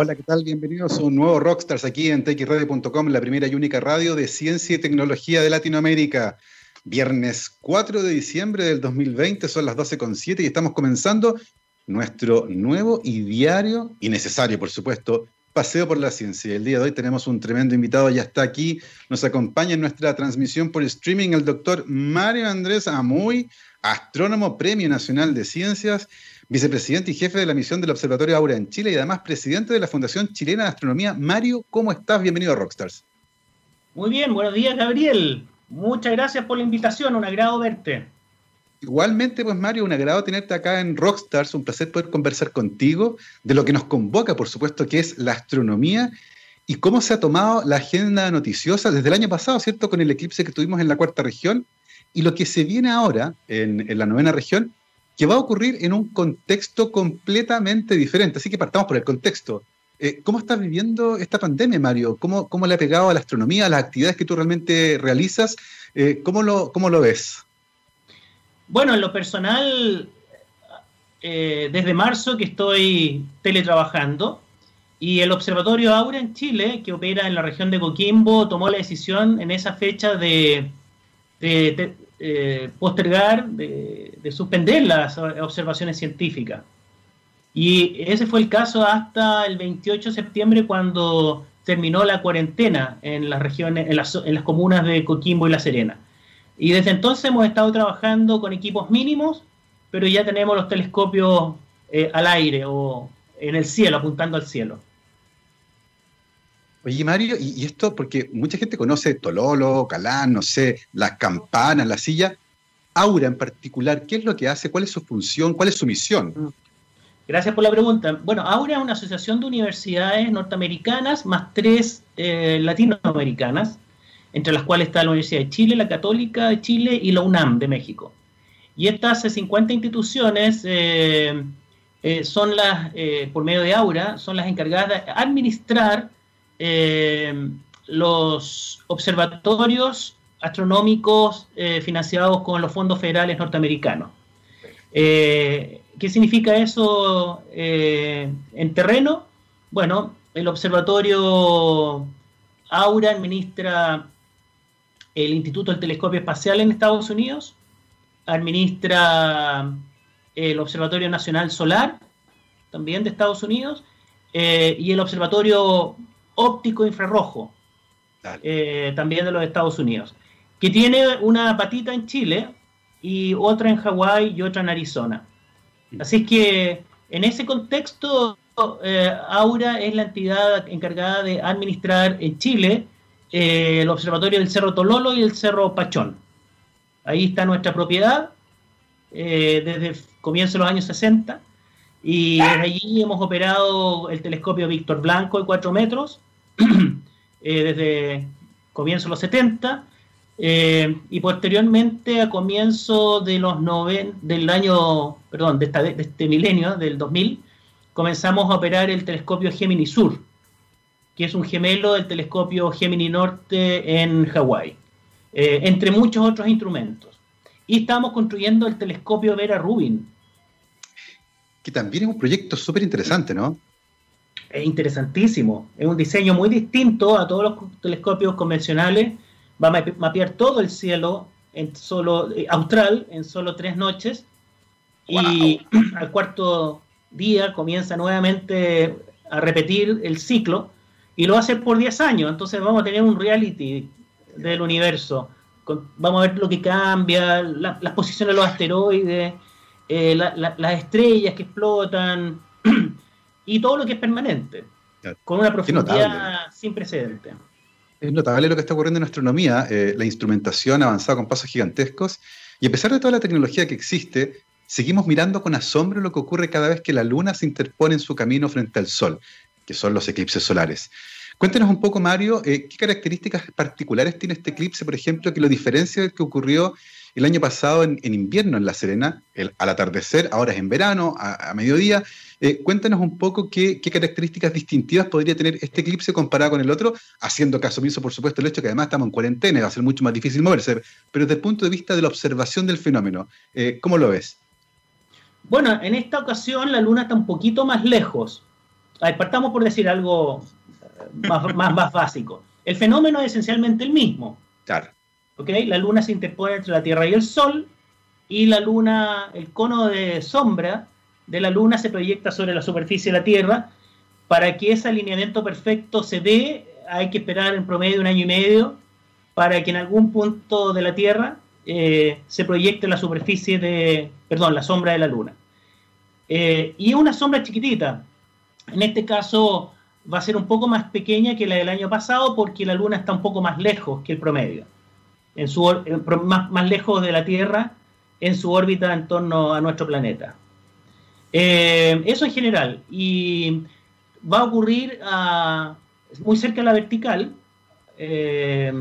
Hola, ¿qué tal? Bienvenidos a un nuevo Rockstars aquí en txradio.com, la primera y única radio de ciencia y tecnología de Latinoamérica. Viernes 4 de diciembre del 2020, son las 12.07 y estamos comenzando nuestro nuevo y diario, y necesario por supuesto, paseo por la ciencia. El día de hoy tenemos un tremendo invitado, ya está aquí, nos acompaña en nuestra transmisión por streaming el doctor Mario Andrés Amuy, astrónomo Premio Nacional de Ciencias vicepresidente y jefe de la misión del Observatorio Aura en Chile y además presidente de la Fundación Chilena de Astronomía. Mario, ¿cómo estás? Bienvenido a Rockstars. Muy bien, buenos días, Gabriel. Muchas gracias por la invitación, un agrado verte. Igualmente, pues Mario, un agrado tenerte acá en Rockstars, un placer poder conversar contigo de lo que nos convoca, por supuesto, que es la astronomía y cómo se ha tomado la agenda noticiosa desde el año pasado, ¿cierto? Con el eclipse que tuvimos en la cuarta región y lo que se viene ahora en, en la novena región, que va a ocurrir en un contexto completamente diferente. Así que partamos por el contexto. Eh, ¿Cómo estás viviendo esta pandemia, Mario? ¿Cómo, ¿Cómo, le ha pegado a la astronomía, a las actividades que tú realmente realizas? Eh, ¿cómo, lo, ¿Cómo lo ves? Bueno, en lo personal, eh, desde marzo que estoy teletrabajando y el Observatorio Aura en Chile, que opera en la región de Coquimbo, tomó la decisión en esa fecha de, de eh, postergar, de, suspender las observaciones científicas. Y ese fue el caso hasta el 28 de septiembre cuando terminó la cuarentena en las regiones, en las, comunas de Coquimbo y La Serena. Y desde entonces hemos estado trabajando con equipos mínimos, pero ya tenemos los telescopios eh, al aire o en el cielo, apuntando al cielo. Oye, Mario, y, esto porque mucha gente conoce Tololo, Calán, no sé, las campanas, la silla. Aura en particular, ¿qué es lo que hace? ¿Cuál es su función? ¿Cuál es su misión? Mm. Gracias por la pregunta. Bueno, Aura es una asociación de universidades norteamericanas más tres eh, latinoamericanas, entre las cuales está la Universidad de Chile, la Católica de Chile y la UNAM de México. Y estas 50 instituciones eh, eh, son las, por medio de Aura, son las encargadas de administrar eh, los observatorios astronómicos eh, financiados con los fondos federales norteamericanos. Eh, ¿Qué significa eso en terreno? Bueno, el observatorio Aura administra el Instituto del Telescopio Espacial en Estados Unidos, administra el Observatorio Nacional Solar, también de Estados Unidos, y el Observatorio óptico infrarrojo, eh, también de los Estados Unidos, que tiene una patita en Chile y otra en Hawái y otra en Arizona. Mm. Así que en ese contexto, eh, Aura es la entidad encargada de administrar en Chile eh, el observatorio del Cerro Tololo y el Cerro Pachón. Ahí está nuestra propiedad desde comienzo de los años 60 y desde allí hemos operado el telescopio Víctor Blanco de 4 metros, Eh, desde comienzo de los 70 eh, y posteriormente a comienzo de los del año, perdón, de, este milenio, del 2000, comenzamos a operar el telescopio Gemini Sur, que es un gemelo del telescopio Gemini Norte en Hawái, eh, entre muchos otros instrumentos. Y estamos construyendo el telescopio Vera Rubin. Que también es un proyecto súper interesante, ¿no? Es interesantísimo. Es un diseño muy distinto a todos los telescopios convencionales. Va a mapear todo el cielo en solo eh, austral en solo tres noches y al cuarto día comienza nuevamente a repetir el ciclo y lo hacer por 10 años. Entonces vamos a tener un reality del universo. vamos a ver lo que cambia, las posiciones de los asteroides, eh, las estrellas que explotan. Y todo lo que es permanente, con una profundidad sin precedente. Es notable lo que está ocurriendo en astronomía, eh, la instrumentación ha avanzado con pasos gigantescos, y a pesar de toda la tecnología que existe, seguimos mirando con asombro lo que ocurre cada vez que la Luna se interpone en su camino frente al Sol, que son los eclipses solares. Cuéntanos un poco, Mario, eh, qué características particulares tiene este eclipse, por ejemplo, que lo diferencia del que ocurrió el año pasado en, invierno en La Serena, al atardecer, ahora es en verano, a mediodía, eh, cuéntanos un poco qué, características distintivas podría tener este eclipse comparado con el otro, haciendo caso omiso, por supuesto, el hecho que además estamos en cuarentena y va a ser mucho más difícil moverse, pero desde el punto de vista de la observación del fenómeno, eh, ¿cómo lo ves? Bueno, en esta ocasión la Luna está un poquito más lejos partamos por decir algo más, más, básico. El fenómeno es esencialmente el mismo. Claro. ¿Okay? La luna se interpone entre la Tierra y el Sol y la luna, el cono de sombra de la luna se proyecta sobre la superficie de la Tierra. Para que ese alineamiento perfecto se dé, hay que esperar en promedio un año y medio para que en algún punto de la Tierra eh, se proyecte la superficie de, perdón, la sombra de la Luna. Eh, y una sombra chiquitita. En este caso va a ser un poco más pequeña que la del año pasado porque la Luna está un poco más lejos que el promedio, más, lejos de la Tierra en su órbita en torno a nuestro planeta. Eh, eso en general. Y va a ocurrir muy cerca de la vertical. Eh,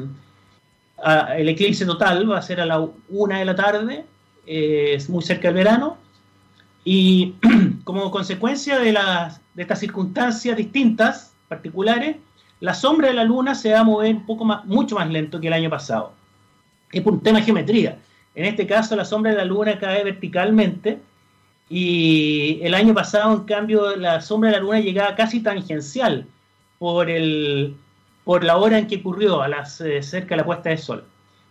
el eclipse total va a ser a la una de la tarde, eh, es muy cerca del verano. Y como consecuencia de, las, de estas circunstancias distintas, particulares, la sombra de la luna se va a mover un poco más, mucho más lento que el año pasado. Es un tema de geometría. En este caso, la sombra de la luna cae verticalmente y el año pasado, en cambio, la sombra de la luna llegaba casi tangencial por, el, por la hora en que ocurrió, a las, eh, cerca de la puesta de sol.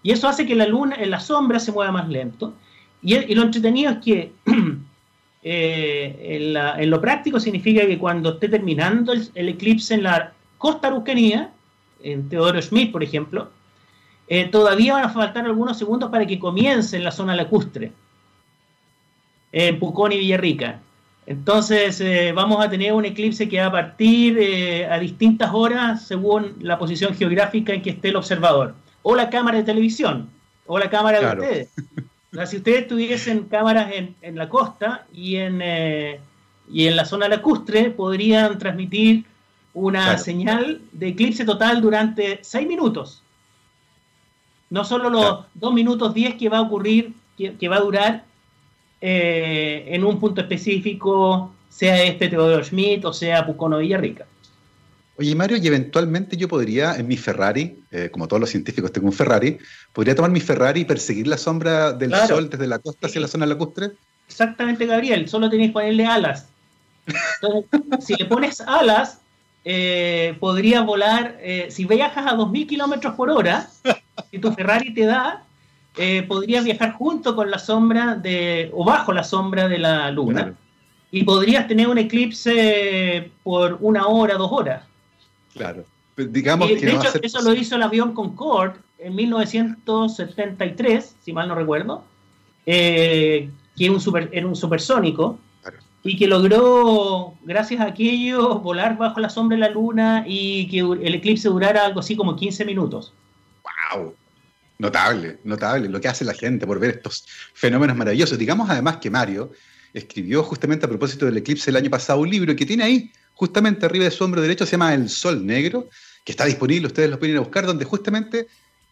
Y eso hace que la luna, en la sombra se mueva más lento. Y, lo entretenido es que eh, en, lo práctico significa que cuando esté terminando el, eclipse en la costa araucanía, en Teodoro Schmidt, por ejemplo, eh, todavía van a faltar algunos segundos para que comience en la zona lacustre en Pucón y Villarrica. Entonces eh, vamos a tener un eclipse que va a partir eh, a distintas horas según la posición geográfica en que esté el observador. O la cámara de televisión, o la cámara de ustedes. si ustedes tuviesen cámaras en, la costa y en, eh, y en la zona lacustre, podrían transmitir una señal de eclipse total durante seis minutos. No solo los dos minutos diez que va a ocurrir, que va a durar eh, en un punto específico, sea este Teodoro Schmidt o sea Pucono Villarrica. Oye, Mario, y eventualmente yo podría, en mi Ferrari, eh, como todos los científicos tengo un Ferrari, podría tomar mi Ferrari y perseguir la sombra del sol desde la costa hacia la zona lacustre. Exactamente, Gabriel, solo tenéis que ponerle alas. si le pones alas, eh, podría volar, si viajas a 2.000 kilómetros por hora, si tu Ferrari te da, eh, podrías viajar junto con la sombra de, o bajo la sombra de la luna. Y podrías tener un eclipse por una hora, dos horas. Claro. Digamos que de hecho, eso lo hizo el avión Concorde en 1973, si mal no recuerdo, eh, que un super, era un supersónico, y que logró, gracias a aquello, volar bajo la sombra de la luna y que el eclipse durara algo así como 15 minutos. ¡Wow! Notable, notable lo que hace la gente por ver estos fenómenos maravillosos. Digamos además que Mario escribió justamente a propósito del eclipse el año pasado un libro que tiene ahí, justamente arriba de su hombro derecho, se llama El Sol Negro, que está disponible, ustedes lo pueden ir a buscar, donde justamente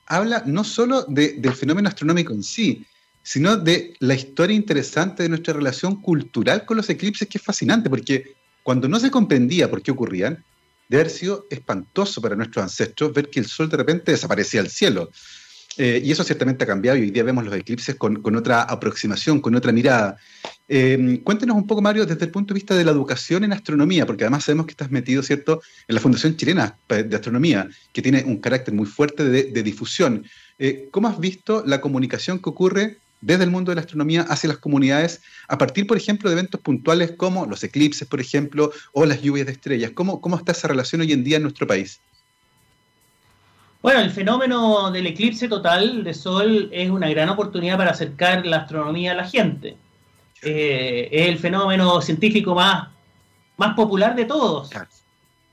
habla no solo del fenómeno astronómico en sí, sino de la historia interesante de nuestra relación cultural con los eclipses, que es fascinante, porque cuando no se comprendía por qué ocurrían, debe haber sido espantoso para nuestros ancestros ver que el sol de repente desaparecía del cielo. Eh, y eso ciertamente ha cambiado y hoy día vemos los eclipses con, otra aproximación, con otra mirada. Eh, cuéntenos un poco, Mario, desde el punto de vista de la educación en astronomía, porque además sabemos que estás metido, ¿cierto?, en la Fundación Chilena de Astronomía, que tiene un carácter muy fuerte de, difusión. Eh, ¿Cómo has visto la comunicación que ocurre desde el mundo de la astronomía hacia las comunidades a partir, por ejemplo, de eventos puntuales como los eclipses, por ejemplo, o las lluvias de estrellas? ¿Cómo, cómo está esa relación hoy en día en nuestro país? Bueno, el fenómeno del eclipse total de Sol es una gran oportunidad para acercar la astronomía a la gente. Eh, es el fenómeno científico más, más popular de todos.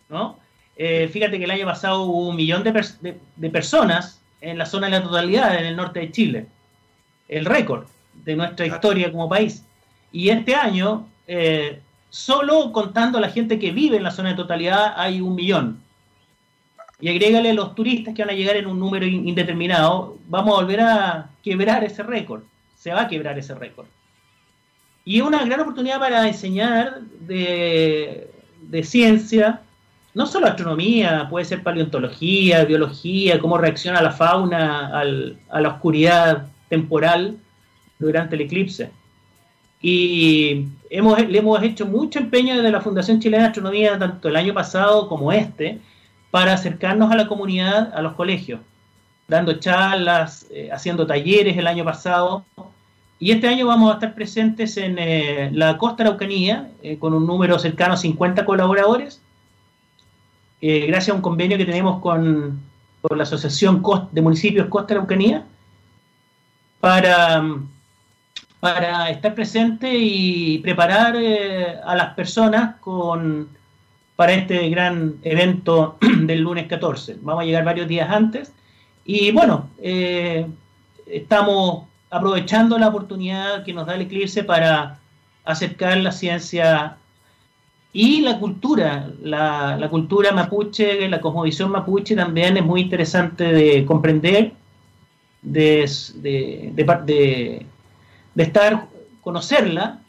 ¿no? Eh, fíjate que el año pasado hubo un millón de, personas en la zona de la totalidad, en el norte de Chile. El récord de nuestra historia como país. Y este año, eh, solo contando a la gente que vive en la zona de totalidad, hay un millón y agrégale los turistas que van a llegar en un número indeterminado, vamos a volver a quebrar ese récord. Se va a quebrar ese récord. Y es una gran oportunidad para enseñar de, ciencia, no solo astronomía, puede ser paleontología, biología, cómo reacciona la fauna a la oscuridad temporal durante el eclipse. Y hemos, le hemos hecho mucho empeño desde la Fundación Chilena de Astronomía, tanto el año pasado como este, para acercarnos a la comunidad, a los colegios, dando charlas, eh, haciendo talleres el año pasado. Y este año vamos a estar presentes en eh, la costa Araucanía, eh, con un número cercano a 50 colaboradores, gracias a un convenio que tenemos con, con la Asociación de Municipios Costa Araucanía, para para estar presente y preparar eh, a las personas con, para este gran evento del lunes 14. Vamos a llegar varios días antes. Y bueno, eh, estamos aprovechando la oportunidad que nos da el eclipse para acercar la ciencia y la cultura, la, cultura mapuche, la cosmovisión mapuche también es muy interesante de comprender, de, estar, conocerla,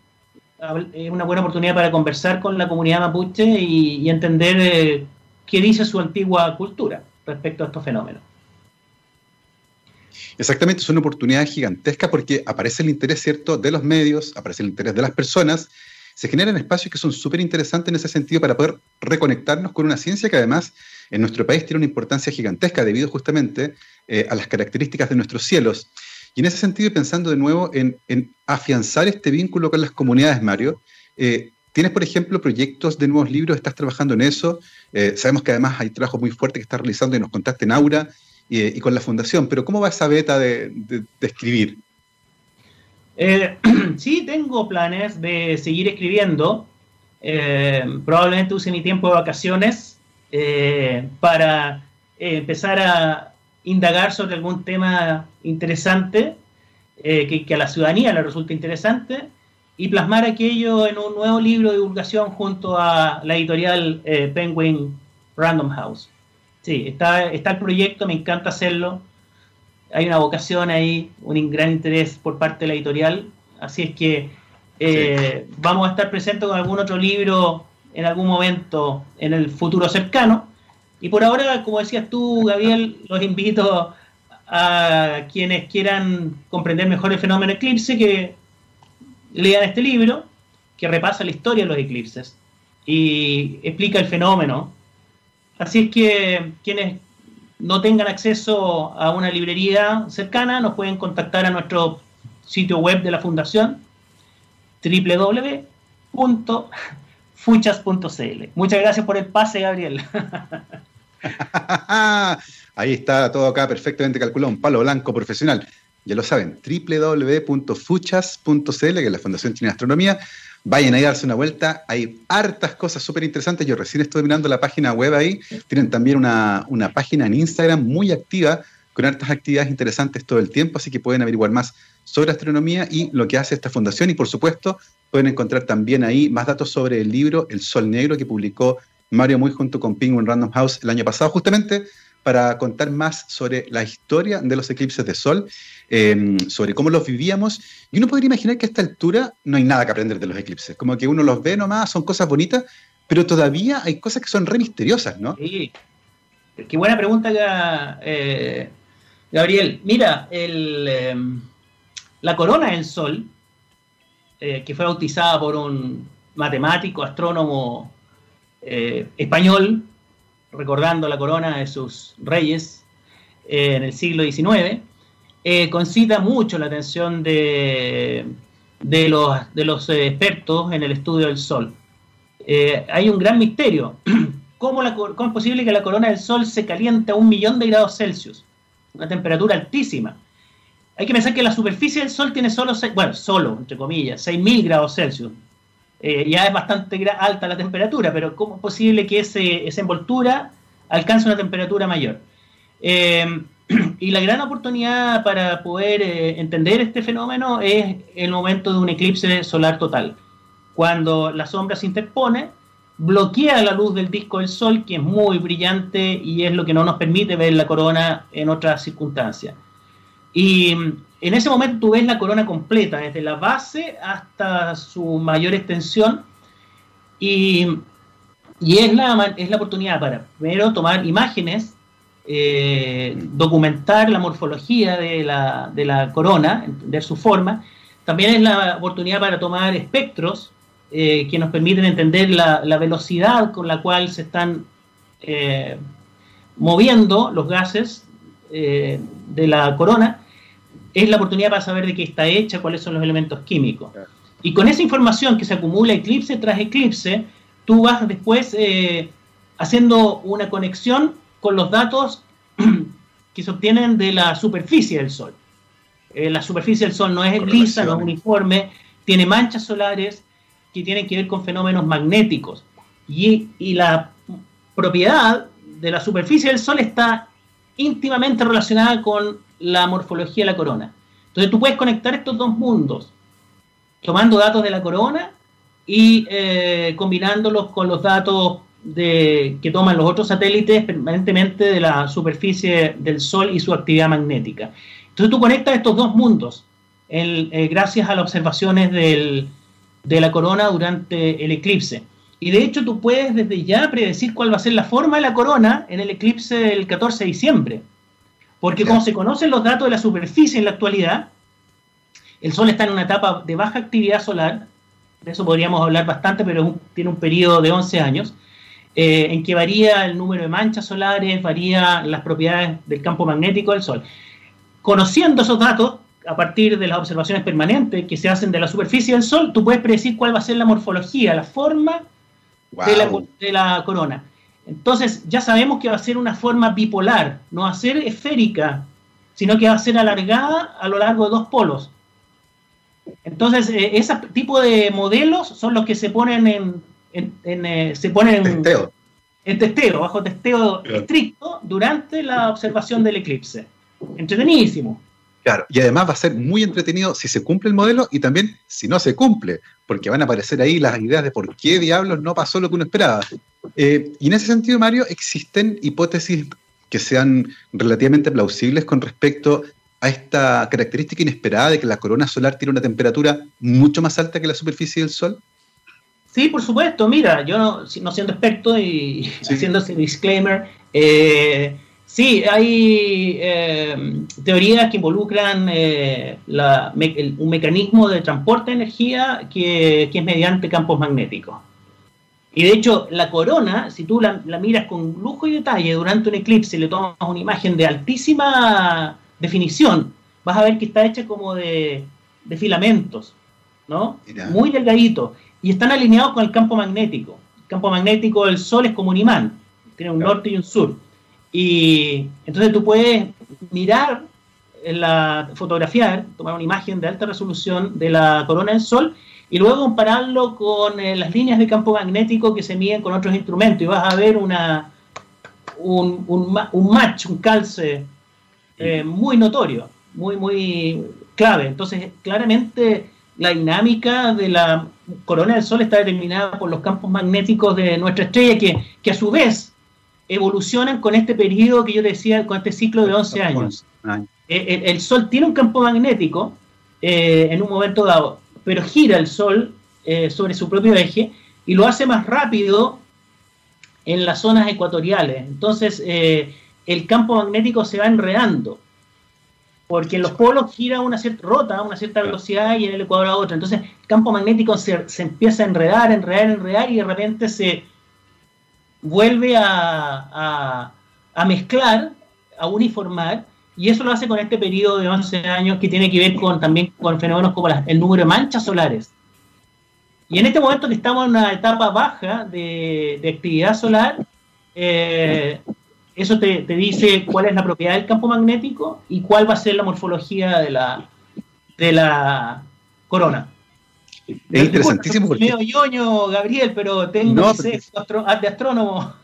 es una buena oportunidad para conversar con la comunidad mapuche y, entender eh, qué dice su antigua cultura respecto a estos fenómenos. Exactamente, es una oportunidad gigantesca porque aparece el interés, ¿cierto?, de los medios, aparece el interés de las personas, se generan espacios que son súper interesantes en ese sentido para poder reconectarnos con una ciencia que además en nuestro país tiene una importancia gigantesca debido justamente eh, a las características de nuestros cielos. Y en ese sentido, pensando de nuevo en, afianzar este vínculo con las comunidades, Mario, eh, ¿tienes, por ejemplo, proyectos de nuevos libros? ¿Estás trabajando en eso? Eh, sabemos que además hay trabajo muy fuerte que estás realizando y nos contaste en Aura y, con la Fundación, pero ¿cómo va esa beta de, escribir? Sí, tengo planes de seguir escribiendo. probablemente use mi tiempo de vacaciones para empezar a indagar sobre algún tema interesante eh, que, a la ciudadanía le resulte interesante y plasmar aquello en un nuevo libro de divulgación junto a la editorial eh, Penguin Random House. Sí, está, está el proyecto, me encanta hacerlo. Hay una vocación ahí, un gran interés por parte de la editorial. Así es que eh, vamos a estar presentes con algún otro libro en algún momento en el futuro cercano. Y por ahora, como decías tú, Gabriel, los invito a quienes quieran comprender mejor el fenómeno eclipse que lean este libro que repasa la historia de los eclipses y explica el fenómeno. Así es que quienes no tengan acceso a una librería cercana nos pueden contactar a nuestro sitio web de la fundación www.fuchas.cl. Muchas gracias por el pase, Gabriel. Ahí está todo acá perfectamente calculado, un palo blanco profesional. Ya lo saben, www.fuchas.cl, que es la Fundación China de Astronomía. Vayan ahí a darse una vuelta. Hay hartas cosas súper interesantes. Yo recién estoy mirando la página web ahí. Tienen también una, una página en Instagram muy activa con hartas actividades interesantes todo el tiempo, así que pueden averiguar más sobre astronomía y lo que hace esta fundación. Y por supuesto, pueden encontrar también ahí más datos sobre el libro El Sol Negro que publicó Mario Muy junto con Penguin Random House el año pasado, justamente para contar más sobre la historia de los eclipses de sol, em, sobre cómo los vivíamos. Y uno podría imaginar que a esta altura no hay nada que aprender de los eclipses, como que uno los ve nomás, son cosas bonitas, pero todavía hay cosas que son re misteriosas, ¿no? Sí. Qué buena pregunta, eh, Gabriel. Mira, em, la corona del Sol, eh, que fue bautizada por un matemático, astrónomo eh, español, recordando la corona de sus reyes eh, en el siglo XIX, eh, concita mucho la atención de, de los, de los expertos en el estudio del Sol. hay un gran misterio. ¿Cómo, la, ¿Cómo es posible que la corona del Sol se caliente a un millón de grados Celsius? Una temperatura altísima. Hay que pensar que la superficie del Sol tiene solo, bueno, solo, entre comillas, 6.000 grados Celsius. Eh, ya es bastante alta la temperatura, pero ¿cómo es posible que ese, esa envoltura alcance una temperatura mayor? Eh, y la gran oportunidad para poder eh, entender este fenómeno es el momento de un eclipse solar total, cuando la sombra se interpone, bloquea la luz del disco del Sol, que es muy brillante y es lo que no nos permite ver la corona en otras circunstancias. Y en ese momento tú ves la corona completa, desde la base hasta su mayor extensión, y, es, la, es la oportunidad para, primero, tomar imágenes, eh, documentar la morfología de la, corona, entender su forma, también es la oportunidad para tomar espectros eh, que nos permiten entender la, velocidad con la cual se están eh, moviendo los gases de la corona, es la oportunidad para saber de qué está hecha, cuáles son los elementos químicos. Y con esa información que se acumula eclipse tras eclipse, tú vas después haciendo una conexión con los datos que se obtienen de la superficie del Sol. Eh, la superficie del Sol no es lisa, no es uniforme, tiene manchas solares que tienen que ver con fenómenos magnéticos. Y, la propiedad de la superficie del Sol está íntimamente relacionada con la morfología de la corona. Entonces tú puedes conectar estos dos mundos, tomando datos de la corona y eh, combinándolos con los datos de, que toman los otros satélites permanentemente de la superficie del Sol y su actividad magnética. Entonces tú conectas estos dos mundos eh, gracias a las observaciones de la corona durante el eclipse. Y de hecho tú puedes desde ya predecir cuál va a ser la forma de la corona en el eclipse del 14 de diciembre. Porque como se conocen los datos de la superficie en la actualidad, el Sol está en una etapa de baja actividad solar, de eso podríamos hablar bastante, pero tiene un periodo de 11 años. Eh, en que varía el número de manchas solares, varía las propiedades del campo magnético del Sol. Conociendo esos datos, a partir de las observaciones permanentes que se hacen de la superficie del Sol, tú puedes predecir cuál va a ser la morfología, la forma de, la, de, la, corona. Entonces, ya sabemos que va a ser una forma bipolar, no va a ser esférica, sino que va a ser alargada a lo largo de dos polos. Entonces, eh, ese tipo de modelos son los que se ponen en, eh, se pone en testeo. en testeo, bajo testeo estricto durante la observación del eclipse. Entretenidísimo. Claro, y además va a ser muy entretenido si se cumple el modelo y también si no se cumple, porque van a aparecer ahí las ideas de por qué diablos no pasó lo que uno esperaba. Eh, y en ese sentido, Mario, existen hipótesis que sean relativamente plausibles con respecto a esta característica inesperada de que la corona solar tiene una temperatura mucho más alta que la superficie del Sol. Sí, por supuesto. Mira, yo no, siendo experto y haciendo ese disclaimer, eh, sí, hay eh, teorías que involucran eh, un mecanismo de transporte de energía que, es mediante campos magnéticos. Y de hecho, la corona, si tú la, miras con lujo y detalle durante un eclipse y le tomas una imagen de altísima definición, vas a ver que está hecha como de, filamentos, ¿no? Muy delgadito y están alineados con el campo magnético. El campo magnético del Sol es como un imán, tiene un norte y un sur. Y entonces tú puedes mirar la fotografiar, tomar una imagen de alta resolución de la corona del Sol y luego compararlo con eh, las líneas de campo magnético que se miden con otros instrumentos y vas a ver una, un, un, match, un calce eh, muy notorio, muy, muy clave. Entonces, claramente la dinámica de la corona del Sol está determinada por los campos magnéticos de nuestra estrella, que, que a su vez evolucionan con este periodo que yo decía, con este ciclo de 11 años. Eh, el, Sol tiene un campo magnético eh, en un momento dado, pero gira el Sol eh, sobre su propio eje y lo hace más rápido en las zonas ecuatoriales. Entonces, el campo magnético se va enredando porque en los polos gira una cierta rota a una cierta velocidad y en el ecuador a otra. Entonces el campo magnético se, empieza a enredar, enredar, enredar y de repente se vuelve a, mezclar, a uniformar, y eso lo hace con este periodo de 11 años que tiene que ver con también con fenómenos como el número de manchas solares. Y en este momento que estamos en una etapa baja de, actividad solar, eh, eso te, dice cuál es la propiedad del campo magnético y cuál va a ser la morfología de la, de la corona. Es interesantísimo. Porque... Medio yoño, Gabriel, pero tengo que ser de astrónomo.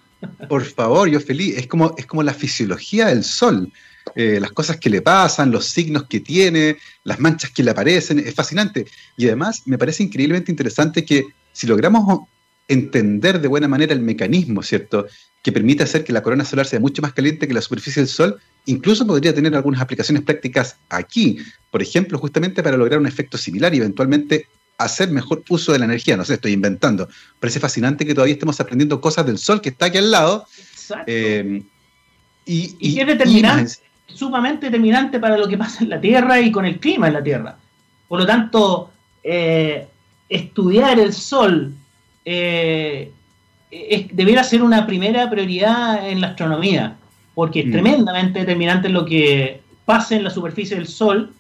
Por favor, yo feliz. Es como, es como la fisiología del Sol. Eh, las cosas que le pasan, los signos que tiene, las manchas que le aparecen. Es fascinante. Y además me parece increíblemente interesante que si logramos entender de buena manera el mecanismo, ¿cierto? Que permite hacer que la corona solar sea mucho más caliente que la superficie del Sol, incluso podría tener algunas aplicaciones prácticas aquí, por ejemplo, justamente para lograr un efecto similar y eventualmente hacer mejor uso de la energía. No sé, estoy inventando. Parece fascinante que todavía estemos aprendiendo cosas del Sol que está aquí al lado. Exacto. Eh, y, y, es determinante, sumamente determinante para lo que pasa en la Tierra y con el clima en la Tierra. Por lo tanto, eh, estudiar el Sol eh, debiera ser una primera prioridad en la astronomía, porque es mm. tremendamente determinante lo que pasa en la superficie del Sol,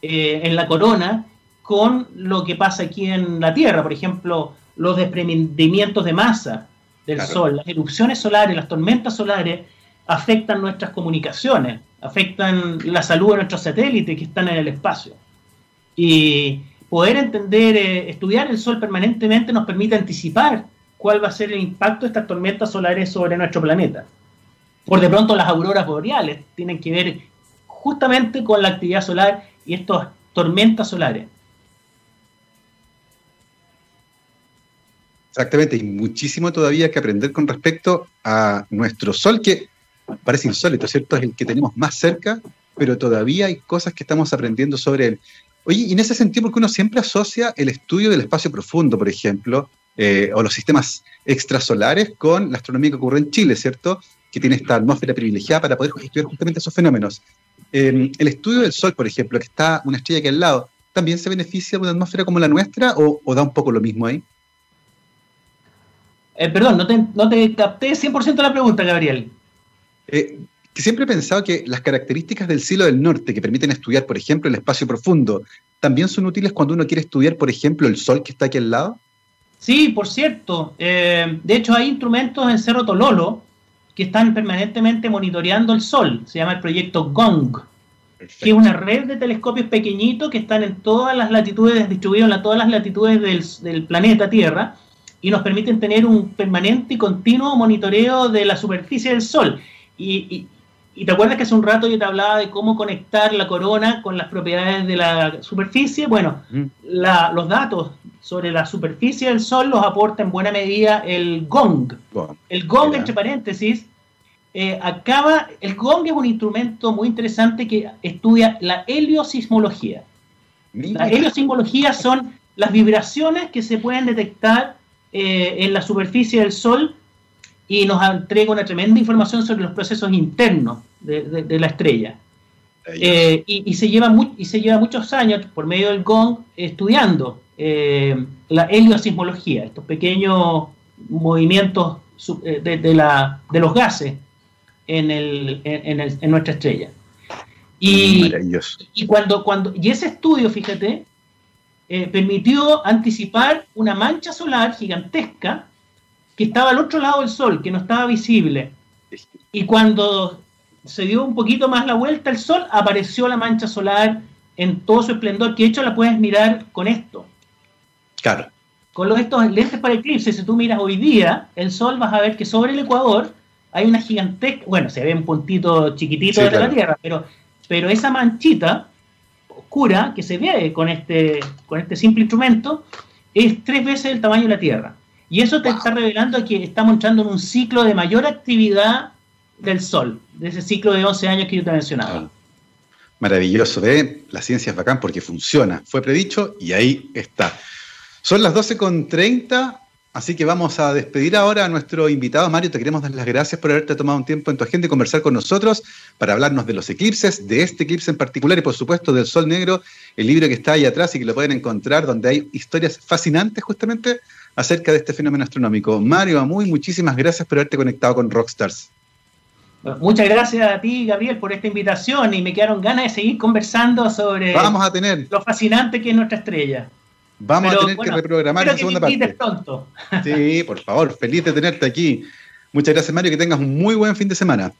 eh, en la corona, con lo que pasa aquí en la Tierra. Por ejemplo, los desprendimientos de masa del Sol, las erupciones solares, las tormentas solares afectan nuestras comunicaciones, afectan la salud de nuestros satélites que están en el espacio. Y poder entender, eh, estudiar el Sol permanentemente nos permite anticipar cuál va a ser el impacto de estas tormentas solares sobre nuestro planeta. Por de pronto las auroras boreales tienen que ver justamente con la actividad solar y estas tormentas solares. Exactamente, y muchísimo todavía que aprender con respecto a nuestro Sol, que parece insólito, ¿cierto? Es el que tenemos más cerca, pero todavía hay cosas que estamos aprendiendo sobre él. Oye, y en ese sentido, porque uno siempre asocia el estudio del espacio profundo, por ejemplo, eh, o los sistemas extrasolares con la astronomía que ocurre en Chile, ¿cierto? Que tiene esta atmósfera privilegiada para poder estudiar justamente esos fenómenos. Em, el estudio del Sol, por ejemplo, que está una estrella aquí al lado, ¿también se beneficia de una atmósfera como la nuestra o, da un poco lo mismo ahí? Eh, perdón, no te, no te capté 100% la pregunta, Gabriel. Eh, que siempre he pensado que las características del cielo del norte que permiten estudiar, por ejemplo, el espacio profundo, también son útiles cuando uno quiere estudiar, por ejemplo, el Sol que está aquí al lado. Sí, por cierto. Eh, de hecho, hay instrumentos en Cerro Tololo que están permanentemente monitoreando el Sol. Se llama el proyecto GONG, que es una red de telescopios pequeñitos que están en todas las latitudes, distribuidos en todas las latitudes del, planeta Tierra, y nos permiten tener un permanente y continuo monitoreo de la superficie del Sol. Y, y te acuerdas que hace un rato yo te hablaba de cómo conectar la corona con las propiedades de la superficie. Bueno, mm. los datos sobre la superficie del Sol los aporta en buena medida el GONG. El GONG, entre paréntesis, eh, acaba. El GONG es un instrumento muy interesante que estudia la heliosismología. La heliosismología son las vibraciones que se pueden detectar eh, en la superficie del Sol y nos entrega una tremenda información sobre los procesos internos de, la estrella. Eh, y, se lleva y se lleva muchos años por medio del GONG estudiando eh, la heliosismología, estos pequeños movimientos eh, de, la, de los gases en, el, en, nuestra estrella. Y, y, cuando, cuando, y ese estudio, fíjate, permitió anticipar una mancha solar gigantesca que estaba al otro lado del Sol, que no estaba visible. Y cuando se dio un poquito más la vuelta el Sol, apareció la mancha solar en todo su esplendor, que de hecho la puedes mirar con esto. Claro. Con los, estos lentes para eclipse, si tú miras hoy día, el Sol vas a ver que sobre el Ecuador hay una gigantesca, bueno, se ve un puntito chiquitito de la Tierra, pero, pero esa manchita oscura que se ve con este, con este simple instrumento es tres veces el tamaño de la Tierra. Y eso te está revelando que estamos entrando en un ciclo de mayor actividad del Sol, de ese ciclo de 11 años que yo te mencionaba. Maravilloso, ¿ve? La ciencia es bacán porque funciona. Fue predicho y ahí está. Son las 12.30, así que vamos a despedir ahora a nuestro invitado. Mario, te queremos dar las gracias por haberte tomado un tiempo en tu agenda y conversar con nosotros para hablarnos de los eclipses, de este eclipse en particular y por supuesto del Sol Negro, el libro que está ahí atrás y que lo pueden encontrar, donde hay historias fascinantes justamente acerca de este fenómeno astronómico. Mario Amuy, muchísimas gracias por haberte conectado con Rockstars. muchas gracias a ti, Gabriel, por esta invitación y me quedaron ganas de seguir conversando sobre Vamos a tener. lo fascinante que es nuestra estrella. Vamos a tener que reprogramar la segunda parte. Pronto. Sí, por favor, feliz de tenerte aquí. Muchas gracias, Mario, que tengas un muy buen fin de semana.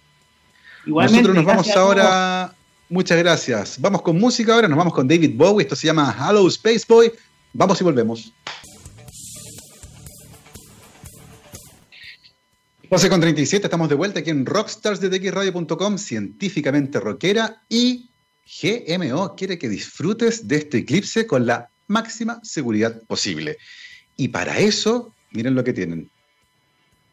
Igualmente, Nosotros nos vamos ahora. Muchas gracias. Vamos con música ahora, nos vamos con David Bowie. Esto se llama Hello Space Boy. Vamos y volvemos. 12 con 37, estamos de vuelta aquí en rockstarsdetxradio.com, científicamente rockera y GMO quiere que disfrutes de este eclipse con la máxima seguridad posible. Y para eso, miren lo que tienen.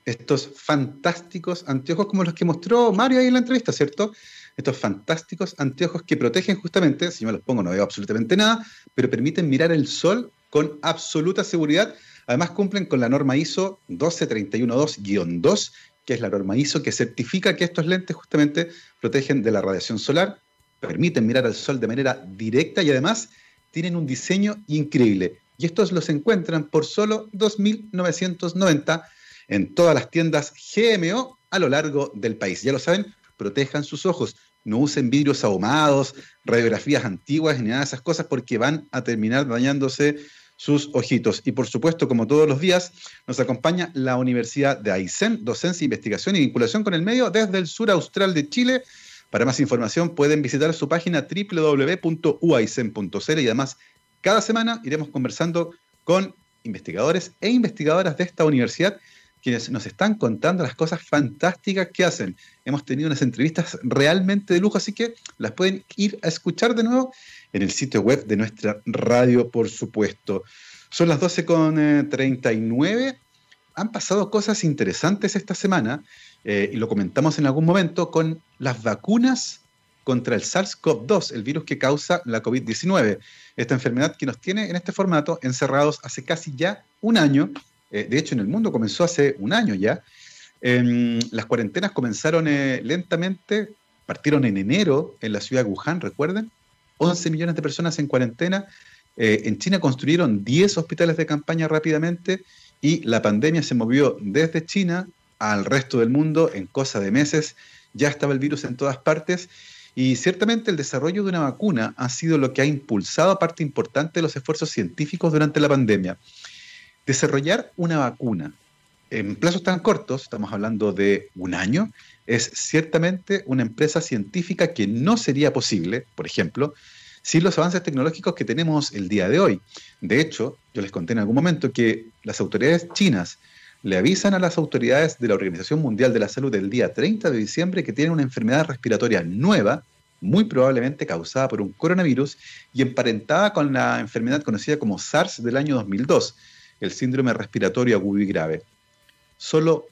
Estos fantásticos anteojos como los que mostró Mario ahí en la entrevista, ¿cierto? Estos fantásticos anteojos que protegen justamente, si yo me los pongo no veo absolutamente nada, pero permiten mirar el sol con absoluta seguridad Además cumplen con la norma ISO 12312-2, que es la norma ISO que certifica que estos lentes justamente protegen de la radiación solar, permiten mirar al sol de manera directa y además tienen un diseño increíble. Y estos los encuentran por solo 2.990 en todas las tiendas GMO a lo largo del país. Ya lo saben, protejan sus ojos, no usen vidrios ahumados, radiografías antiguas ni nada de esas cosas porque van a terminar dañándose sus ojitos. Y por supuesto, como todos los días, nos acompaña la Universidad de Aysén, docencia, investigación y vinculación con el medio desde el sur austral de Chile. Para más información pueden visitar su página www.uaisen.cl y además cada semana iremos conversando con investigadores e investigadoras de esta universidad quienes nos están contando las cosas fantásticas que hacen. Hemos tenido unas entrevistas realmente de lujo, así que las pueden ir a escuchar de nuevo en el sitio web de nuestra radio, por supuesto. Son las 12.39. Han pasado cosas interesantes esta semana, eh, y lo comentamos en algún momento, con las vacunas contra el SARS-CoV-2, el virus que causa la COVID-19. Esta enfermedad que nos tiene en este formato encerrados hace casi ya un año eh, de hecho en el mundo comenzó hace un año ya. Em, las cuarentenas comenzaron eh, lentamente, partieron en enero en la ciudad de Wuhan, recuerden, 11 millones de personas en cuarentena. Eh, en China construyeron 10 hospitales de campaña rápidamente y la pandemia se movió desde China al resto del mundo en cosa de meses. Ya estaba el virus en todas partes y ciertamente el desarrollo de una vacuna ha sido lo que ha impulsado parte importante de los esfuerzos científicos durante la pandemia. Desarrollar una vacuna en plazos tan cortos, estamos hablando de un año, es ciertamente una empresa científica que no sería posible, por ejemplo, sin los avances tecnológicos que tenemos el día de hoy. De hecho, yo les conté en algún momento que las autoridades chinas le avisan a las autoridades de la Organización Mundial de la Salud el día 30 de diciembre que tienen una enfermedad respiratoria nueva, muy probablemente causada por un coronavirus y emparentada con la enfermedad conocida como SARS del año 2002 el síndrome respiratorio agudo grave. Solo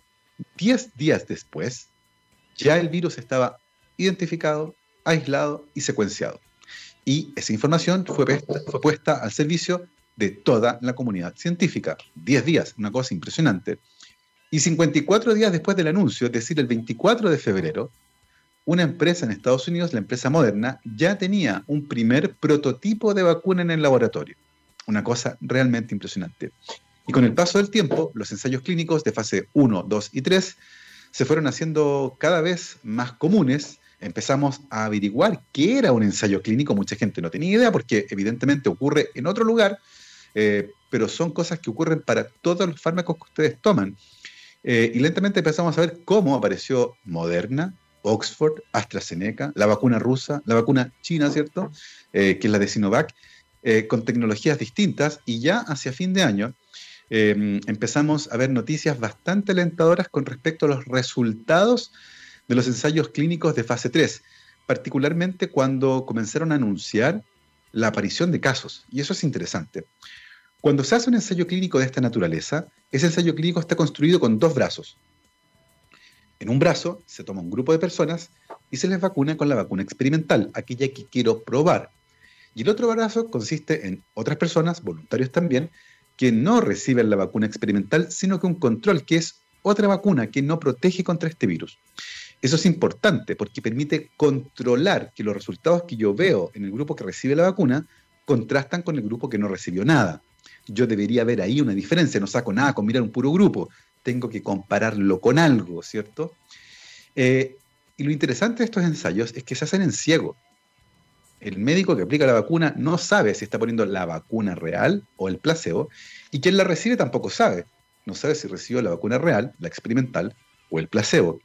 10 días después, ya el virus estaba identificado, aislado y secuenciado. Y esa información fue, puesta, al servicio de toda la comunidad científica. 10 días, una cosa impresionante. Y 54 días después del anuncio, es decir, el 24 de febrero, una empresa en Estados Unidos, la empresa Moderna, ya tenía un primer prototipo de vacuna en el laboratorio. Una cosa realmente impresionante. Y con el paso del tiempo, los ensayos clínicos de fase 1, 2 y 3 se fueron haciendo cada vez más comunes. Empezamos a averiguar qué era un ensayo clínico. Mucha gente no tenía idea porque evidentemente ocurre en otro lugar, eh, pero son cosas que ocurren para todos los fármacos que ustedes toman. Eh, y lentamente empezamos a ver cómo apareció Moderna, Oxford, AstraZeneca, la vacuna rusa, la vacuna china, ¿cierto? Eh, que es la de Sinovac, con tecnologías distintas. Y ya hacia fin de año Em, empezamos a ver noticias bastante alentadoras con respecto a los resultados de los ensayos clínicos de fase 3, particularmente cuando comenzaron a anunciar la aparición de casos. Y eso es interesante. Cuando se hace un ensayo clínico de esta naturaleza, ese ensayo clínico está construido con dos brazos. En un brazo se toma un grupo de personas y se les vacuna con la vacuna experimental, aquella que quiero probar. Y el otro brazo consiste en otras personas, voluntarios también, que no reciben la vacuna experimental, sino que un control, que es otra vacuna que no protege contra este virus. Eso es importante porque permite controlar que los resultados que yo veo en el grupo que recibe la vacuna contrastan con el grupo que no recibió nada. Yo debería ver ahí una diferencia, no saco nada con mirar un puro grupo, tengo que compararlo con algo, ¿cierto? Eh, y lo interesante de estos ensayos es que se hacen en ciego el médico que aplica la vacuna no sabe si está poniendo la vacuna real o el placebo, y quien la recibe tampoco sabe. No sabe si recibió la vacuna real, la experimental o el placebo.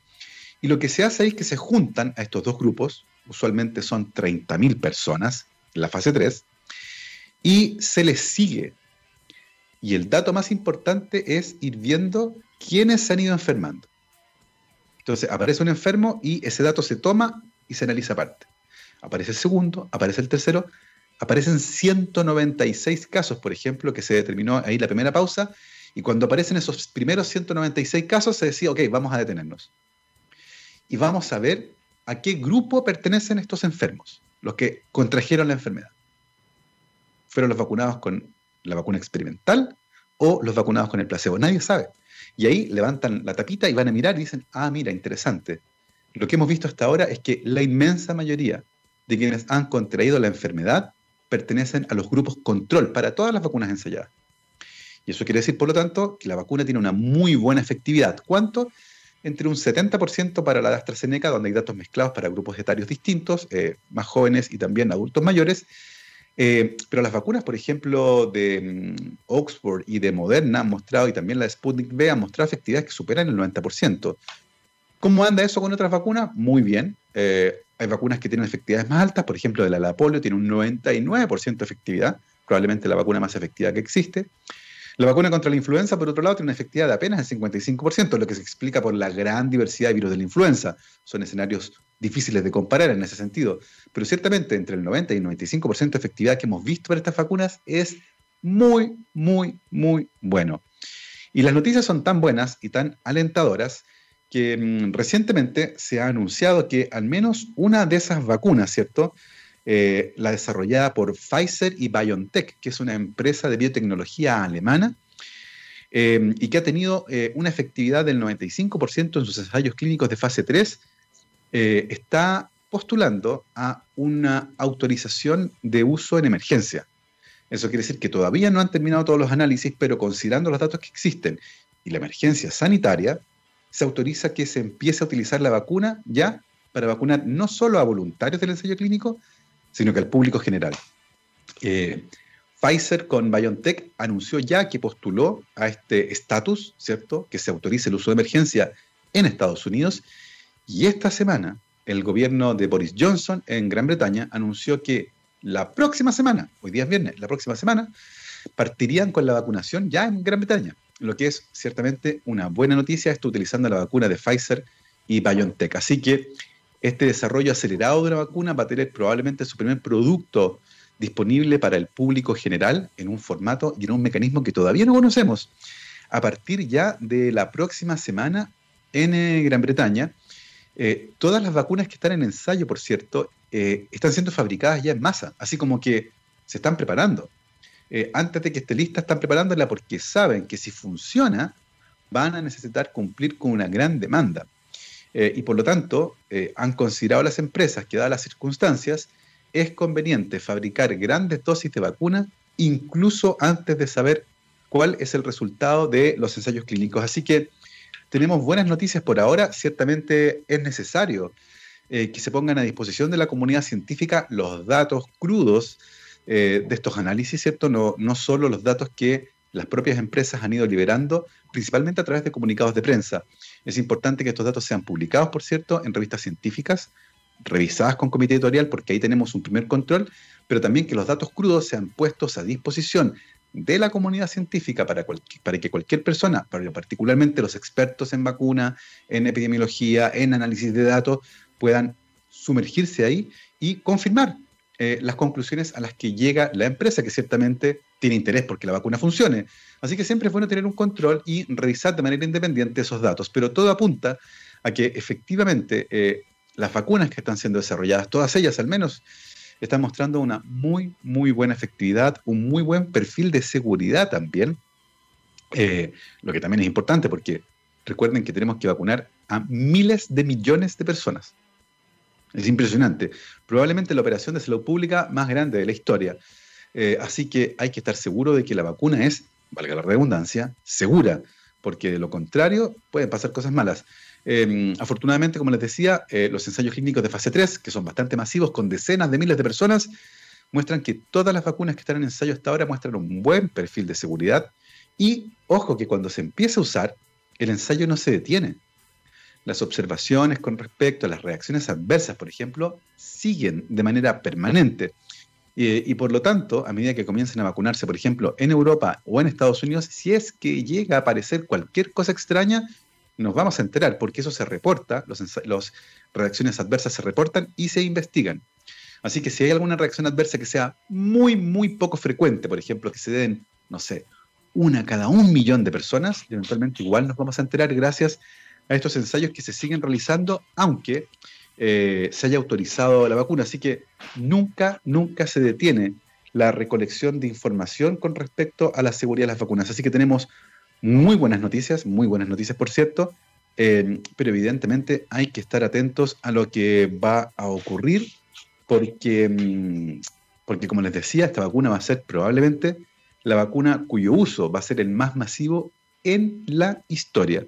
Y lo que se hace es que se juntan a estos dos grupos, usualmente son 30.000 personas en la fase 3, y se les sigue. Y el dato más importante es ir viendo quiénes se han ido enfermando. Entonces aparece un enfermo y ese dato se toma y se analiza aparte aparece el segundo, aparece el tercero, aparecen 196 casos, por ejemplo, que se determinó ahí la primera pausa, y cuando aparecen esos primeros 196 casos se decía, ok, vamos a detenernos. Y vamos a ver a qué grupo pertenecen estos enfermos, los que contrajeron la enfermedad. ¿Fueron los vacunados con la vacuna experimental o los vacunados con el placebo? Nadie sabe. Y ahí levantan la tapita y van a mirar y dicen, ah, mira, interesante. Lo que hemos visto hasta ahora es que la inmensa mayoría de quienes han contraído la enfermedad pertenecen a los grupos control para todas las vacunas ensayadas. Y eso quiere decir, por lo tanto, que la vacuna tiene una muy buena efectividad. ¿Cuánto? Entre un 70% para la de AstraZeneca, donde hay datos mezclados para grupos etarios distintos, eh, más jóvenes y también adultos mayores. Eh, pero las vacunas, por ejemplo, de mm, Oxford y de Moderna han mostrado, y también la de Sputnik V, han mostrado efectividades que superan el 90%. ¿Cómo anda eso con otras vacunas? Muy bien. Eh, hay vacunas que tienen efectividades más altas, por ejemplo, de la, la polio tiene un 99% de efectividad, probablemente la vacuna más efectiva que existe. La vacuna contra la influenza, por otro lado, tiene una efectividad de apenas el 55%, lo que se explica por la gran diversidad de virus de la influenza. Son escenarios difíciles de comparar en ese sentido. Pero ciertamente entre el 90 y el 95% de efectividad que hemos visto para estas vacunas es muy, muy, muy bueno. Y las noticias son tan buenas y tan alentadoras que mm, recientemente se ha anunciado que al menos una de esas vacunas, ¿cierto? Eh, la desarrollada por Pfizer y BioNTech, que es una empresa de biotecnología alemana, eh, y que ha tenido eh, una efectividad del 95% en sus ensayos clínicos de fase 3, está postulando a una autorización de uso en emergencia. Eso quiere decir que todavía no han terminado todos los análisis, pero considerando los datos que existen y la emergencia sanitaria, se autoriza que se empiece a utilizar la vacuna ya para vacunar no solo a voluntarios del ensayo clínico, sino que al público general. Eh, Pfizer con BioNTech anunció ya que postuló a este estatus, ¿cierto? Que se autorice el uso de emergencia en Estados Unidos. Y esta semana, el gobierno de Boris Johnson en Gran Bretaña anunció que la próxima semana, hoy día es viernes, la próxima semana, partirían con la vacunación ya en Gran Bretaña. Lo que es ciertamente una buena noticia, esto utilizando la vacuna de Pfizer y BioNTech. Así que este desarrollo acelerado de la vacuna va a tener probablemente su primer producto disponible para el público general en un formato y en un mecanismo que todavía no conocemos. A partir ya de la próxima semana en eh, Gran Bretaña, eh, todas las vacunas que están en ensayo, por cierto, eh, están siendo fabricadas ya en masa, así como que se están preparando. Antes de que esté lista, están preparándola porque saben que si funciona, van a necesitar cumplir con una gran demanda. Eh, y por lo tanto eh, han considerado las empresas que, dadas las circunstancias, es conveniente fabricar grandes dosis de vacuna incluso antes de saber cuál es el resultado de los ensayos clínicos. Así que tenemos buenas noticias por ahora. Ciertamente es necesario eh, que se pongan a disposición de la comunidad científica los datos crudos de estos análisis, ¿cierto? No, no solo los datos que las propias empresas han ido liberando, principalmente a través de comunicados de prensa. Es importante que estos datos sean publicados, por cierto, en revistas científicas, revisadas con comité editorial, porque ahí tenemos un primer control, pero también que los datos crudos sean puestos a disposición de la comunidad científica para, que cualquier persona, particularmente los expertos en vacuna, en epidemiología, en análisis de datos, puedan sumergirse ahí y confirmar eh, las conclusiones a las que llega la empresa, que ciertamente tiene interés porque la vacuna funcione. Así que siempre es bueno tener un control y revisar de manera independiente esos datos, pero todo apunta a que efectivamente eh, las vacunas que están siendo desarrolladas, todas ellas al menos, están mostrando una muy, muy buena efectividad, un muy buen perfil de seguridad también, eh, lo que también es importante porque recuerden que tenemos que vacunar a miles de millones de personas. Es impresionante. Probablemente la operación de salud pública más grande de la historia. Eh, así que hay que estar seguro de que la vacuna es, valga la redundancia, segura, porque de lo contrario pueden pasar cosas malas. Em, afortunadamente, como les decía, eh, los ensayos clínicos de fase 3, que son bastante masivos, con decenas de miles de personas, muestran que todas las vacunas que están en ensayo hasta ahora muestran un buen perfil de seguridad. Y ojo que cuando se empieza a usar, el ensayo no se detiene las observaciones con respecto a las reacciones adversas, por ejemplo, siguen de manera permanente. y por lo tanto, a medida que comiencen a vacunarse, por ejemplo, en Europa o en Estados Unidos, si es que llega a aparecer cualquier cosa extraña, nos vamos a enterar, porque eso se reporta, las reacciones adversas se reportan y se investigan. Así que si hay alguna reacción adversa que sea muy, muy poco frecuente, por ejemplo, que se den, no sé, una cada un millón de personas, eventualmente igual nos vamos a enterar gracias a estos ensayos que se siguen realizando, aunque eh, se haya autorizado la vacuna. Así que nunca, nunca se detiene la recolección de información con respecto a la seguridad de las vacunas. Así que tenemos muy buenas noticias, muy buenas noticias, por cierto, eh, pero evidentemente hay que estar atentos a lo que va a ocurrir, porque mm, porque como les decía, esta vacuna va a ser probablemente la vacuna cuyo uso va a ser el más masivo en la historia.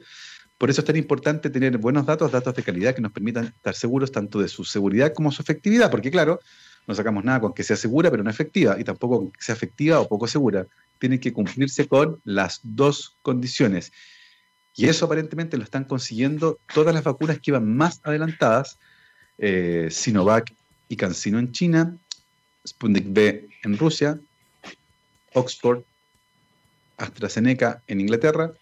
Por eso es tan importante tener buenos datos, datos de calidad que nos permitan estar seguros tanto de su seguridad como su efectividad, porque claro, no sacamos nada con que sea segura pero no efectiva, y tampoco con que sea efectiva o poco segura. Tiene que cumplirse con las dos condiciones. Y eso aparentemente lo están consiguiendo todas las vacunas que iban más adelantadas, eh, Sinovac y CanSino en China, Sputnik B en Rusia, Oxford, AstraZeneca en Inglaterra,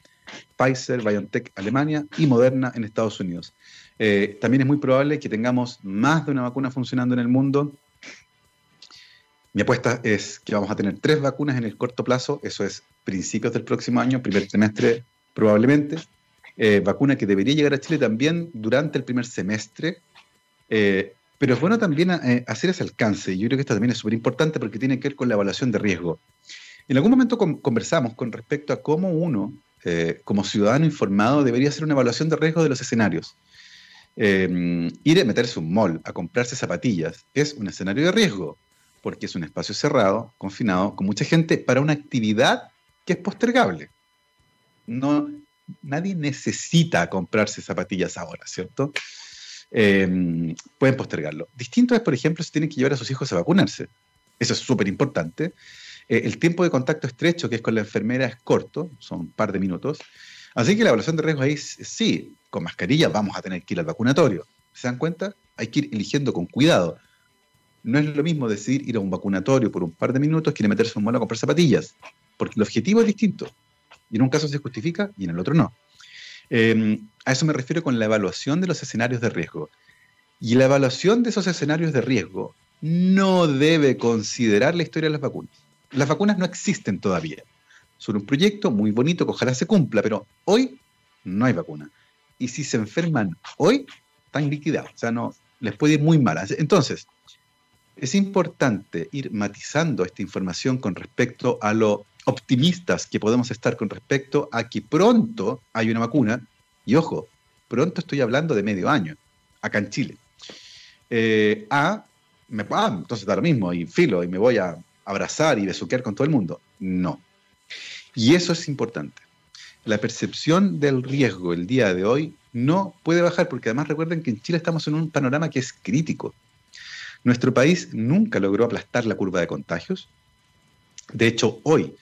Pfizer, BioNTech Alemania y Moderna en Estados Unidos. Eh, también es muy probable que tengamos más de una vacuna funcionando en el mundo. Mi apuesta es que vamos a tener tres vacunas en el corto plazo, eso es principios del próximo año, primer trimestre probablemente. Eh, vacuna que debería llegar a Chile también durante el primer semestre. Eh, pero es bueno también hacer ese alcance. Yo creo que esto también es súper importante porque tiene que ver con la evaluación de riesgo. En algún momento conversamos con respecto a cómo uno, eh, como ciudadano informado, debería hacer una evaluación de riesgo de los escenarios. Eh, ir a meterse un mall a comprarse zapatillas es un escenario de riesgo, porque es un espacio cerrado, confinado, con mucha gente, para una actividad que es postergable. No, nadie necesita comprarse zapatillas ahora, ¿cierto? Eh, pueden postergarlo. Distinto es, por ejemplo, si tienen que llevar a sus hijos a vacunarse. Eso es súper importante. Eh, el tiempo de contacto estrecho, que es con la enfermera, es corto, son un par de minutos. Así que la evaluación de riesgo ahí sí, con mascarilla vamos a tener que ir al vacunatorio. ¿Se dan cuenta? Hay que ir eligiendo con cuidado. No es lo mismo decir ir a un vacunatorio por un par de minutos que ir a meterse un mono a comprar zapatillas, porque el objetivo es distinto. Y en un caso se justifica y en el otro no. Em, a eso me refiero con la evaluación de los escenarios de riesgo. Y la evaluación de esos escenarios de riesgo no debe considerar la historia de las vacunas las vacunas no existen todavía. Son un proyecto muy bonito ojalá se cumpla, pero hoy no hay vacuna. Y si se enferman hoy, están liquidados. O sea, no, les puede ir muy mal. Entonces, es importante ir matizando esta información con respecto a lo optimistas que podemos estar con respecto a que pronto hay una vacuna. Y ojo, pronto estoy hablando de medio año, acá en Chile. Eh, a, me, ah, entonces da lo mismo, y filo, y me voy a abrazar y besuquear con todo el mundo. No. Y eso es importante. La percepción del riesgo el día de hoy no puede bajar, porque además recuerden que en Chile estamos en un panorama que es crítico. Nuestro país nunca logró aplastar la curva de contagios. De hecho, hoy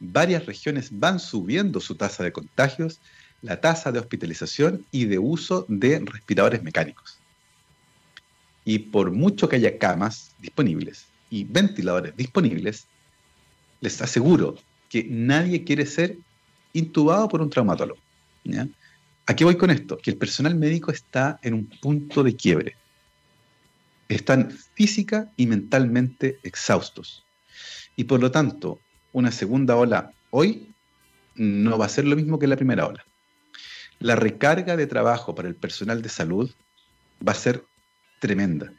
varias regiones van subiendo su tasa de contagios, la tasa de hospitalización y de uso de respiradores mecánicos. Y por mucho que haya camas disponibles, y ventiladores disponibles, les aseguro que nadie quiere ser intubado por un traumatólogo. ¿A qué voy con esto? Que el personal médico está en un punto de quiebre. Están física y mentalmente exhaustos. Y por lo tanto, una segunda ola hoy no va a ser lo mismo que la primera ola. La recarga de trabajo para el personal de salud va a ser tremenda.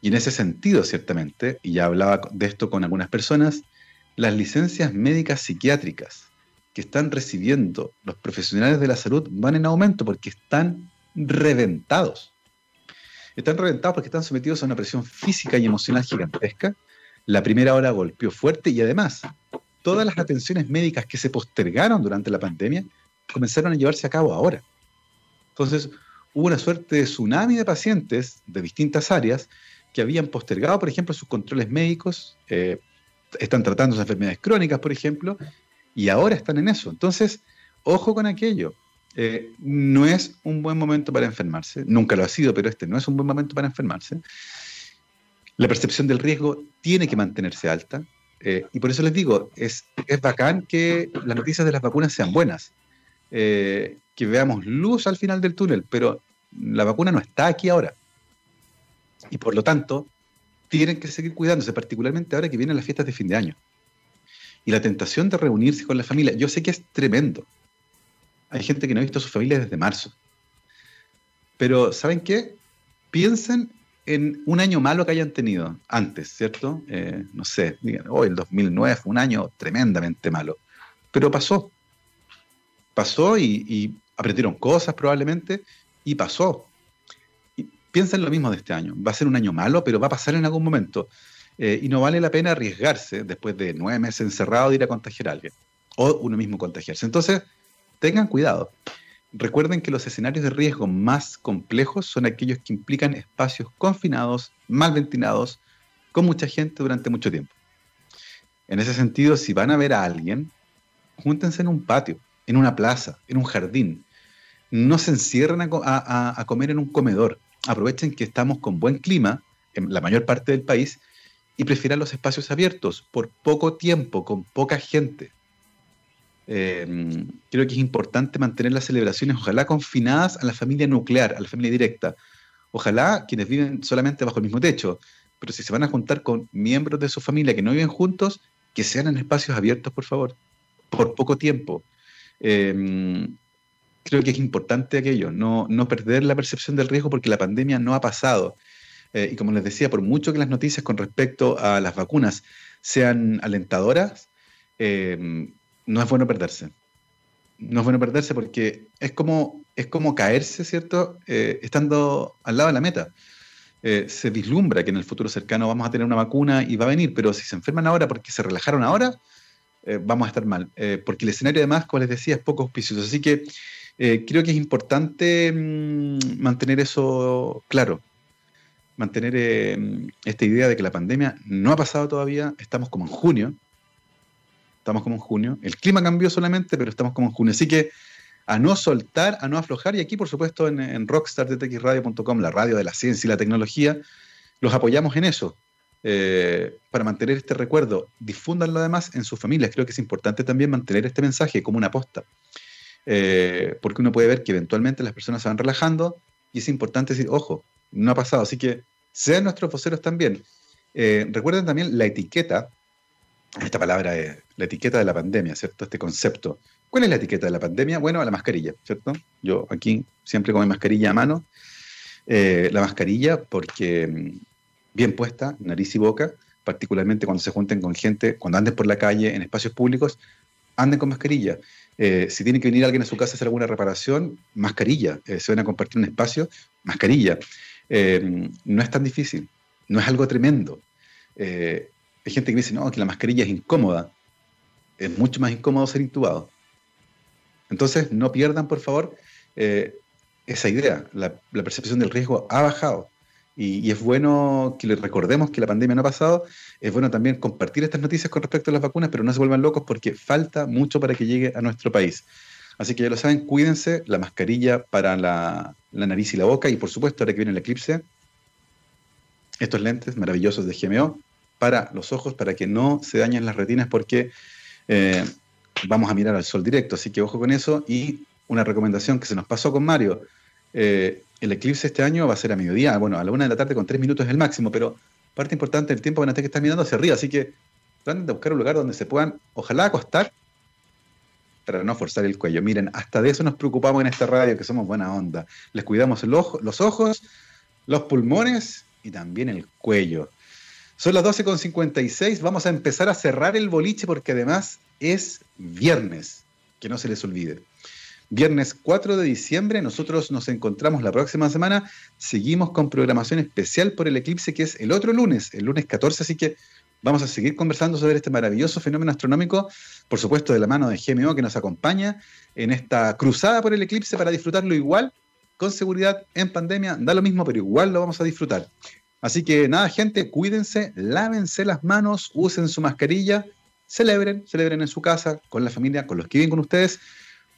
Y en ese sentido, ciertamente, y ya hablaba de esto con algunas personas, las licencias médicas psiquiátricas que están recibiendo los profesionales de la salud van en aumento porque están reventados. Están reventados porque están sometidos a una presión física y emocional gigantesca. La primera hora golpeó fuerte y además todas las atenciones médicas que se postergaron durante la pandemia comenzaron a llevarse a cabo ahora. Entonces, hubo una suerte de tsunami de pacientes de distintas áreas que habían postergado, por ejemplo, sus controles médicos, eh, están tratando sus enfermedades crónicas, por ejemplo, y ahora están en eso. Entonces, ojo con aquello. Eh, no es un buen momento para enfermarse, nunca lo ha sido, pero este no es un buen momento para enfermarse. La percepción del riesgo tiene que mantenerse alta, eh, y por eso les digo, es, es bacán que las noticias de las vacunas sean buenas, que veamos luz al final del túnel, pero la vacuna no está aquí ahora. Y por lo tanto, tienen que seguir cuidándose, particularmente ahora que vienen las fiestas de fin de año. Y la tentación de reunirse con la familia, yo sé que es tremendo. Hay gente que no ha visto a su familia desde marzo. Pero, ¿saben qué? Piensen en un año malo que hayan tenido antes, ¿cierto? Eh, no sé, digan, oh, el 2009 fue un año tremendamente malo. Pero pasó. Pasó y, y aprendieron cosas probablemente y pasó piensa en lo mismo de este año. Va a ser un año malo, pero va a pasar en algún momento. Eh, y no vale la pena arriesgarse después de nueve meses encerrado de ir a contagiar a alguien o uno mismo contagiarse. Entonces, tengan cuidado. Recuerden que los escenarios de riesgo más complejos son aquellos que implican espacios confinados, mal ventilados, con mucha gente durante mucho tiempo. En ese sentido, si van a ver a alguien, júntense en un patio, en una plaza, en un jardín. No se encierren a, comer en un comedor. Aprovechen que estamos con buen clima en la mayor parte del país y prefieran los espacios abiertos por poco tiempo, con poca gente. Eh, creo que es importante mantener las celebraciones, ojalá confinadas a la familia nuclear, a la familia directa. Ojalá quienes viven solamente bajo el mismo techo, pero si se van a juntar con miembros de su familia que no viven juntos, que sean en espacios abiertos, por favor, por poco tiempo. Eh, creo que es importante aquello, no, no, perder la percepción del riesgo porque la pandemia no ha pasado. Eh, y como les decía, por mucho que las noticias con respecto a las vacunas sean alentadoras, no es bueno perderse. No es bueno perderse porque es como, es como caerse, ¿cierto? Eh, estando al lado de la meta. Eh, se vislumbra que en el futuro cercano vamos a tener una vacuna y va a venir, pero si se enferman ahora porque se relajaron ahora, eh, vamos a estar mal. porque el escenario además, como les decía, es poco auspicioso. Así que creo que es importante mm, mantener eso claro. Mantener esta idea de que la pandemia no ha pasado todavía, estamos como en junio, Estamos como en junio. El clima cambió solamente, pero estamos como en junio. Así que a no soltar, a no aflojar. Y aquí, por supuesto, en, en la radio de la ciencia y la tecnología, los apoyamos en eso. Eh, para mantener este recuerdo, difúndanlo además en sus familias. Creo que es importante también mantener este mensaje como una posta. Eh, porque uno puede ver que eventualmente las personas se van relajando y es importante decir, ojo, no ha pasado. Así que sean nuestros voceros también. Eh, recuerden también la etiqueta esta palabra es la etiqueta de la pandemia, ¿cierto? Este concepto. ¿Cuál es la etiqueta de la pandemia? Bueno, la mascarilla, ¿cierto? Yo aquí siempre con mi mascarilla a mano. Eh, la mascarilla porque mm, bien puesta, nariz y boca, particularmente cuando se junten con gente, cuando anden por la calle, en espacios públicos, anden con mascarilla. Eh, si tiene que venir alguien a su casa a hacer alguna reparación, mascarilla. Eh, se van a compartir un espacio, mascarilla. no es tan difícil, no es algo tremendo. Hay gente que dice, no, que la mascarilla es incómoda. Es mucho más incómodo ser intubado. Entonces, no pierdan, por favor, eh, esa idea. La, percepción del riesgo ha bajado. Y, es bueno que les recordemos que la pandemia no ha pasado. Es bueno también compartir estas noticias con respecto a las vacunas, pero no se vuelvan locos porque falta mucho para que llegue a nuestro país. Así que ya lo saben, cuídense, la mascarilla para la, nariz y la boca. Y por supuesto, ahora que viene el eclipse, estos lentes maravillosos de GMO para los ojos para que no se dañen las retinas porque eh, vamos a mirar al sol directo. Así que ojo con eso. Y una recomendación que se nos pasó con Mario. Eh, el eclipse este año va a ser a mediodía, bueno, a la una de la tarde con tres minutos es el máximo, pero parte importante del tiempo van a tener que estar mirando hacia arriba. Así que traten de buscar un lugar donde se puedan, ojalá acostar, para no forzar el cuello. Miren, hasta de eso nos preocupamos en esta radio, que somos buena onda. Les cuidamos los ojos, los pulmones y también el cuello. Son las 12.56, vamos a empezar a cerrar el boliche porque además es viernes, que no se les olvide. Viernes 4 de diciembre, nosotros nos encontramos la próxima semana, seguimos con programación especial por el eclipse que es el otro lunes, el lunes 14, así que vamos a seguir conversando sobre este maravilloso fenómeno astronómico, por supuesto de la mano de GMO que nos acompaña en esta cruzada por el eclipse para disfrutarlo igual, con seguridad, en pandemia, da lo mismo, pero igual lo vamos a disfrutar. Así que nada, gente, cuídense, lávense las manos, usen su mascarilla, celebren, celebren en su casa, con la familia, con los que viven con ustedes,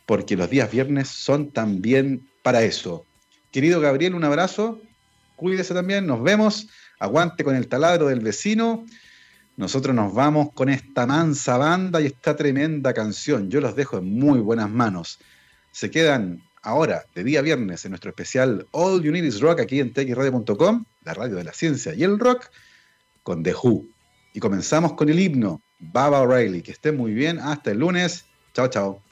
porque los días viernes son también para eso. Querido Gabriel, un abrazo, cuídese también, nos vemos, aguante con el taladro del vecino. Nosotros nos vamos con esta mansa banda y esta tremenda canción. Yo los dejo en muy buenas manos. Se quedan ahora, de día viernes, en nuestro especial All You Need Is Rock aquí en txradio.com, la radio de la ciencia y el rock, con The Who. Y comenzamos con el himno, Baba O'Reilly. Que estén muy bien. Hasta el lunes. Chao, chao.